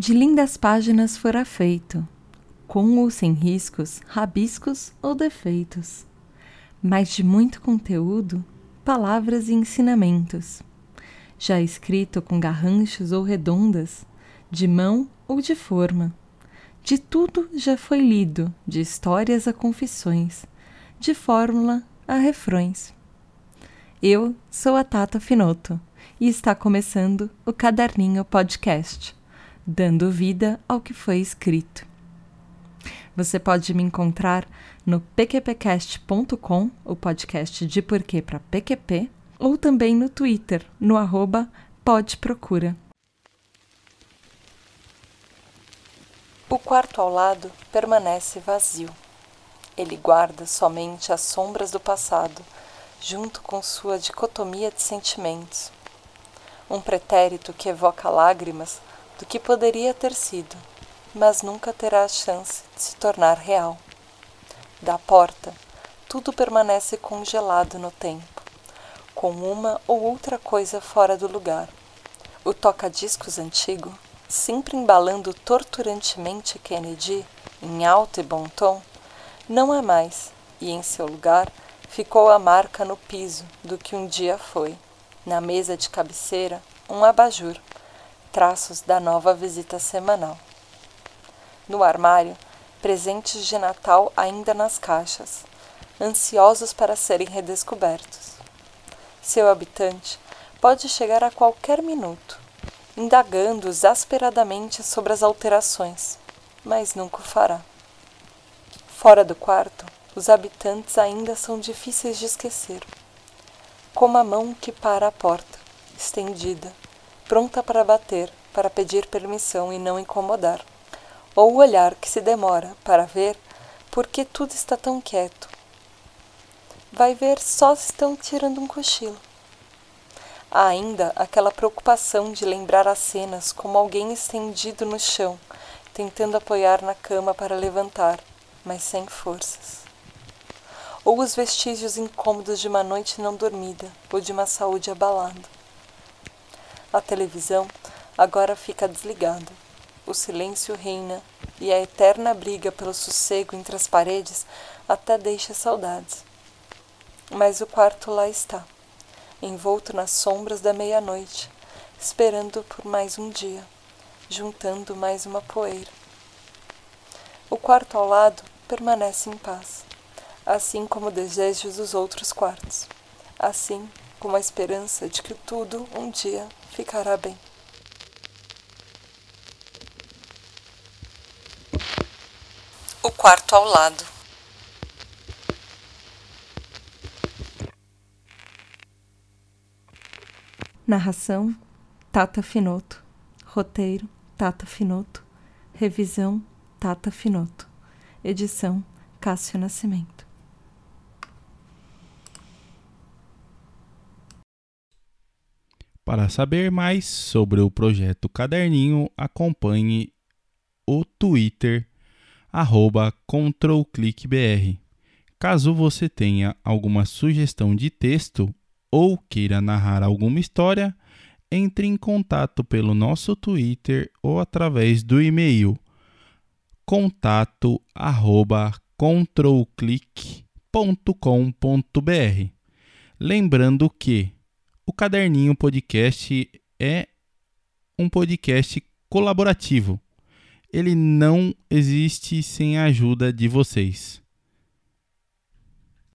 De lindas páginas fora feito, com ou sem riscos, rabiscos ou defeitos, mas de muito conteúdo, palavras e ensinamentos, já escrito com garranchos ou redondas, de mão ou de forma. De tudo já foi lido, de histórias a confissões, de fórmula a refrões. Eu sou a Tata Finoto e está começando o Caderninho Podcast, dando vida ao que foi escrito. Você pode me encontrar no pqpcast.com, o podcast de porquê para PQP, ou também no Twitter, no arroba podprocura. O quarto ao lado permanece vazio. Ele guarda somente as sombras do passado junto com sua dicotomia de sentimentos. Um pretérito que evoca lágrimas do que poderia ter sido, mas nunca terá a chance de se tornar real. Da porta, tudo permanece congelado no tempo, com uma ou outra coisa fora do lugar. O toca-discos antigo, sempre embalando torturantemente Kennedy, em alto e bom tom, não é mais, e em seu lugar ficou a marca no piso do que um dia foi. Na mesa de cabeceira, um abajur, traços da nova visita semanal. No armário, presentes de Natal ainda nas caixas, ansiosos para serem redescobertos. Seu habitante pode chegar a qualquer minuto, indagando exasperadamente sobre as alterações, mas nunca o fará. Fora do quarto, os habitantes ainda são difíceis de esquecer. Como a mão que para a porta, estendida, pronta para bater, para pedir permissão e não incomodar. Ou o olhar que se demora para ver por que tudo está tão quieto. Vai ver só estão tirando um cochilo. Há ainda aquela preocupação de lembrar as cenas como alguém estendido no chão, tentando apoiar na cama para levantar, mas sem forças ou os vestígios incômodos de uma noite não dormida ou de uma saúde abalada. A televisão agora fica desligada. O silêncio reina e a eterna briga pelo sossego entre as paredes até deixa saudades. Mas o quarto lá está, envolto nas sombras da meia-noite, esperando por mais um dia, juntando mais uma poeira. O quarto ao lado permanece em paz assim como desejos dos outros quartos, assim como a esperança de que tudo um dia ficará bem. O quarto ao lado. Narração: Tata Finoto. Roteiro: Tata Finoto. Revisão: Tata Finoto. Edição: Cássio Nascimento. Para saber mais sobre o projeto Caderninho, acompanhe o Twitter controlclickbr. Caso você tenha alguma sugestão de texto ou queira narrar alguma história, entre em contato pelo nosso Twitter ou através do e-mail contato@controlclick.com.br. Lembrando que o Caderninho Podcast é um podcast colaborativo. Ele não existe sem a ajuda de vocês.